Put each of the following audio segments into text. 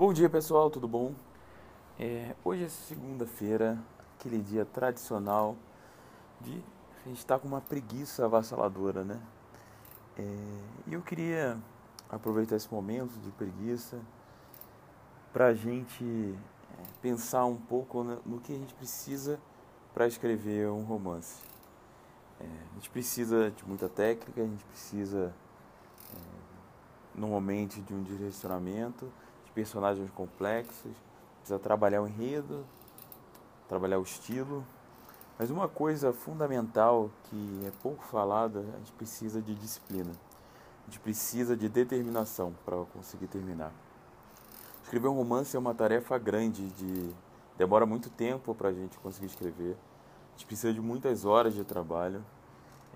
Bom dia pessoal, tudo bom? É, hoje é segunda-feira, aquele dia tradicional de a gente estar tá com uma preguiça avassaladora, né? É, e eu queria aproveitar esse momento de preguiça para a gente é, pensar um pouco no que a gente precisa para escrever um romance. É, a gente precisa de muita técnica, a gente precisa é, normalmente de um direcionamento, de personagens complexos, precisa trabalhar o enredo, trabalhar o estilo. Mas uma coisa fundamental que é pouco falada, a gente precisa de disciplina. A gente precisa de determinação para conseguir terminar. Escrever um romance é uma tarefa grande, de demora muito tempo para a gente conseguir escrever. A gente precisa de muitas horas de trabalho.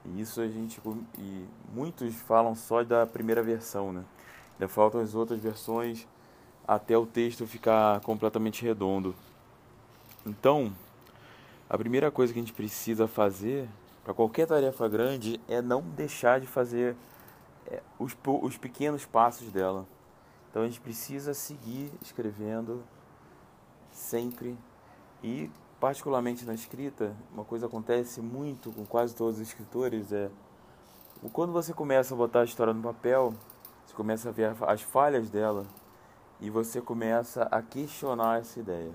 E isso a gente e muitos falam só da primeira versão, né? Ainda faltam as outras versões até o texto ficar completamente redondo. Então, a primeira coisa que a gente precisa fazer para qualquer tarefa grande é não deixar de fazer é, os, os pequenos passos dela. Então a gente precisa seguir escrevendo sempre e particularmente na escrita, uma coisa acontece muito com quase todos os escritores é quando você começa a botar a história no papel, você começa a ver as falhas dela e você começa a questionar essa ideia.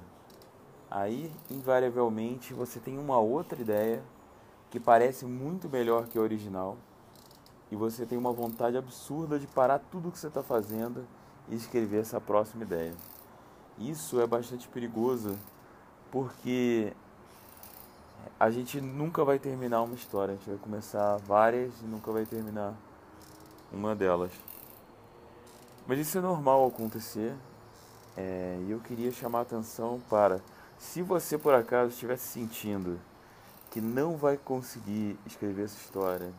Aí, invariavelmente, você tem uma outra ideia que parece muito melhor que a original e você tem uma vontade absurda de parar tudo o que você está fazendo e escrever essa próxima ideia. Isso é bastante perigoso porque a gente nunca vai terminar uma história, a gente vai começar várias e nunca vai terminar uma delas. Mas isso é normal acontecer. É, e eu queria chamar a atenção para, se você por acaso estiver sentindo que não vai conseguir escrever essa história,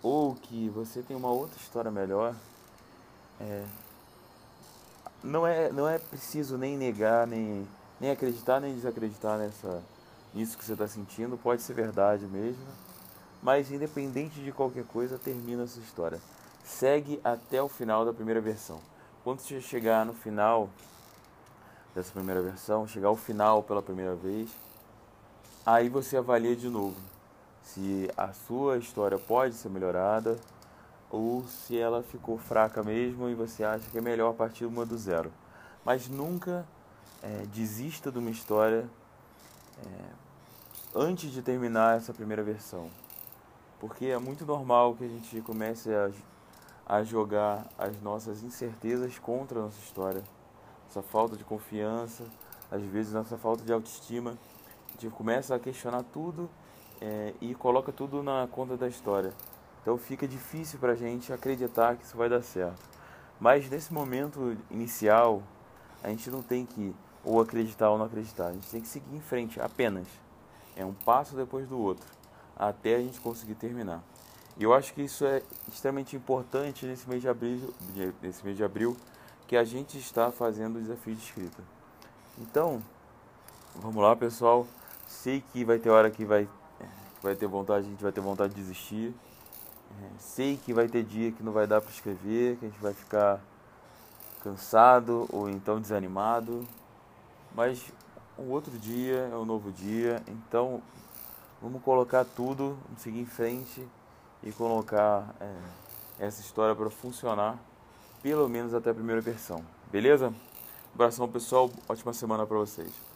ou que você tem uma outra história melhor, é, não, é, não é preciso nem negar, nem, nem acreditar, nem desacreditar nessa, nisso que você está sentindo. Pode ser verdade mesmo, mas independente de qualquer coisa, termina essa história segue até o final da primeira versão. Quando você chegar no final dessa primeira versão, chegar ao final pela primeira vez, aí você avalia de novo se a sua história pode ser melhorada ou se ela ficou fraca mesmo e você acha que é melhor partir uma do zero. Mas nunca é, desista de uma história é, antes de terminar essa primeira versão. Porque é muito normal que a gente comece a a jogar as nossas incertezas contra a nossa história, nossa falta de confiança, às vezes nossa falta de autoestima. A gente começa a questionar tudo é, e coloca tudo na conta da história. Então fica difícil para a gente acreditar que isso vai dar certo. Mas nesse momento inicial, a gente não tem que ou acreditar ou não acreditar. A gente tem que seguir em frente apenas. É um passo depois do outro, até a gente conseguir terminar. E eu acho que isso é extremamente importante nesse mês de abril, nesse mês de abril que a gente está fazendo o desafio de escrita. Então, vamos lá, pessoal. Sei que vai ter hora que vai, vai ter vontade, a gente vai ter vontade de desistir. É, sei que vai ter dia que não vai dar para escrever, que a gente vai ficar cansado ou então desanimado. Mas um outro dia é um novo dia, então vamos colocar tudo, vamos seguir em frente e colocar é, essa história para funcionar, pelo menos até a primeira versão. Beleza? Abração pessoal, ótima semana para vocês.